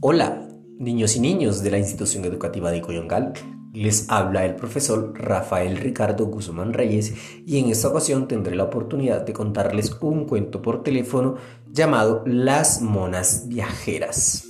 Hola, niños y niños de la institución educativa de Coyongal. Les habla el profesor Rafael Ricardo Guzmán Reyes y en esta ocasión tendré la oportunidad de contarles un cuento por teléfono llamado Las monas viajeras.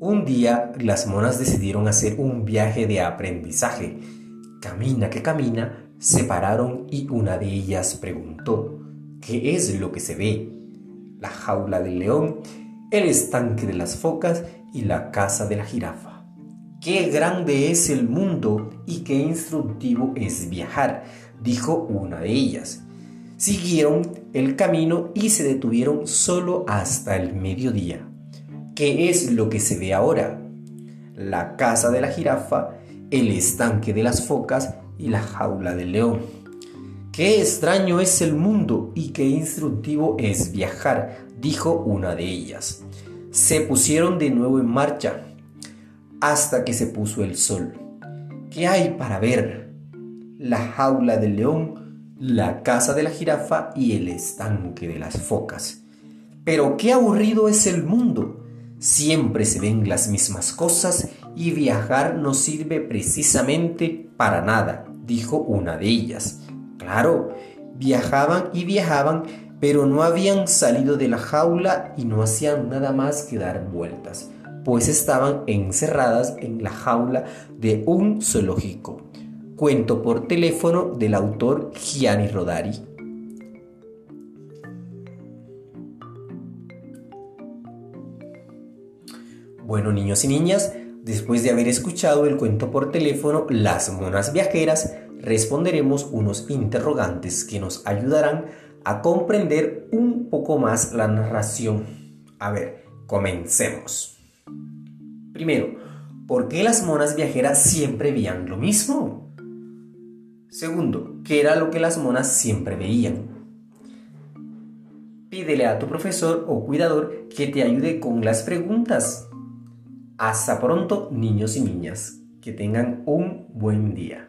Un día las monas decidieron hacer un viaje de aprendizaje. Camina que camina, se pararon y una de ellas preguntó, ¿qué es lo que se ve? La jaula del león el estanque de las focas y la casa de la jirafa. Qué grande es el mundo y qué instructivo es viajar, dijo una de ellas. Siguieron el camino y se detuvieron solo hasta el mediodía. ¿Qué es lo que se ve ahora? La casa de la jirafa, el estanque de las focas y la jaula del león. Qué extraño es el mundo y qué instructivo es viajar, dijo una de ellas. Se pusieron de nuevo en marcha hasta que se puso el sol. ¿Qué hay para ver? La jaula del león, la casa de la jirafa y el estanque de las focas. Pero qué aburrido es el mundo. Siempre se ven las mismas cosas y viajar no sirve precisamente para nada, dijo una de ellas. Claro, viajaban y viajaban, pero no habían salido de la jaula y no hacían nada más que dar vueltas, pues estaban encerradas en la jaula de un zoológico. Cuento por teléfono del autor Gianni Rodari. Bueno, niños y niñas, después de haber escuchado el cuento por teléfono Las monas viajeras, responderemos unos interrogantes que nos ayudarán a comprender un poco más la narración. A ver, comencemos. Primero, ¿por qué las monas viajeras siempre veían lo mismo? Segundo, ¿qué era lo que las monas siempre veían? Pídele a tu profesor o cuidador que te ayude con las preguntas. Hasta pronto, niños y niñas. Que tengan un buen día.